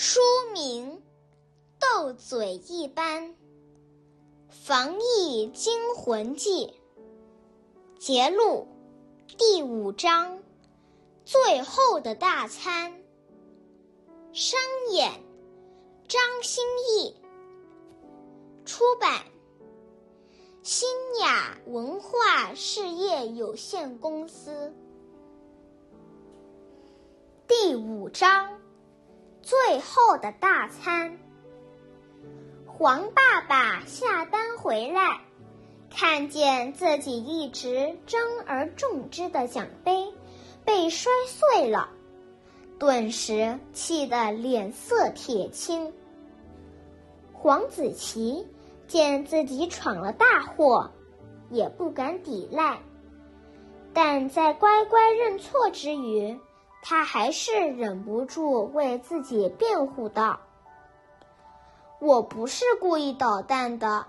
书名《斗嘴一般》，防疫惊魂记。节录第五章，最后的大餐。商演张歆艺，出版新雅文化事业有限公司。第五章。最后的大餐。黄爸爸下班回来，看见自己一直珍而重之的奖杯被摔碎了，顿时气得脸色铁青。黄子琪见自己闯了大祸，也不敢抵赖，但在乖乖认错之余。他还是忍不住为自己辩护道：“我不是故意捣蛋的，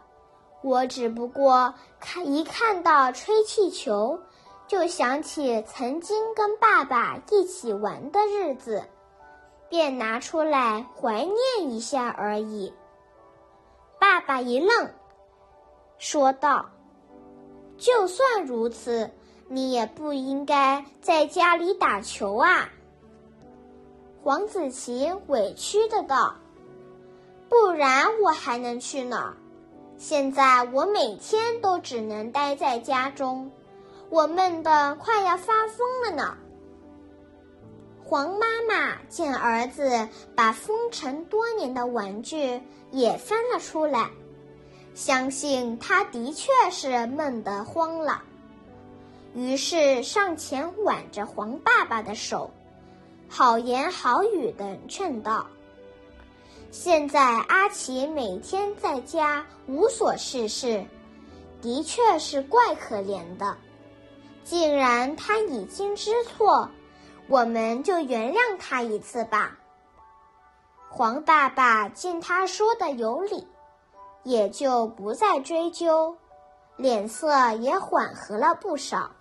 我只不过看一看到吹气球，就想起曾经跟爸爸一起玩的日子，便拿出来怀念一下而已。”爸爸一愣，说道：“就算如此。”你也不应该在家里打球啊！黄子琪委屈的道：“不然我还能去哪？现在我每天都只能待在家中，我闷得快要发疯了呢。”黄妈妈见儿子把封尘多年的玩具也翻了出来，相信他的确是闷得慌了。于是上前挽着黄爸爸的手，好言好语的劝道：“现在阿奇每天在家无所事事，的确是怪可怜的。既然他已经知错，我们就原谅他一次吧。”黄爸爸见他说的有理，也就不再追究，脸色也缓和了不少。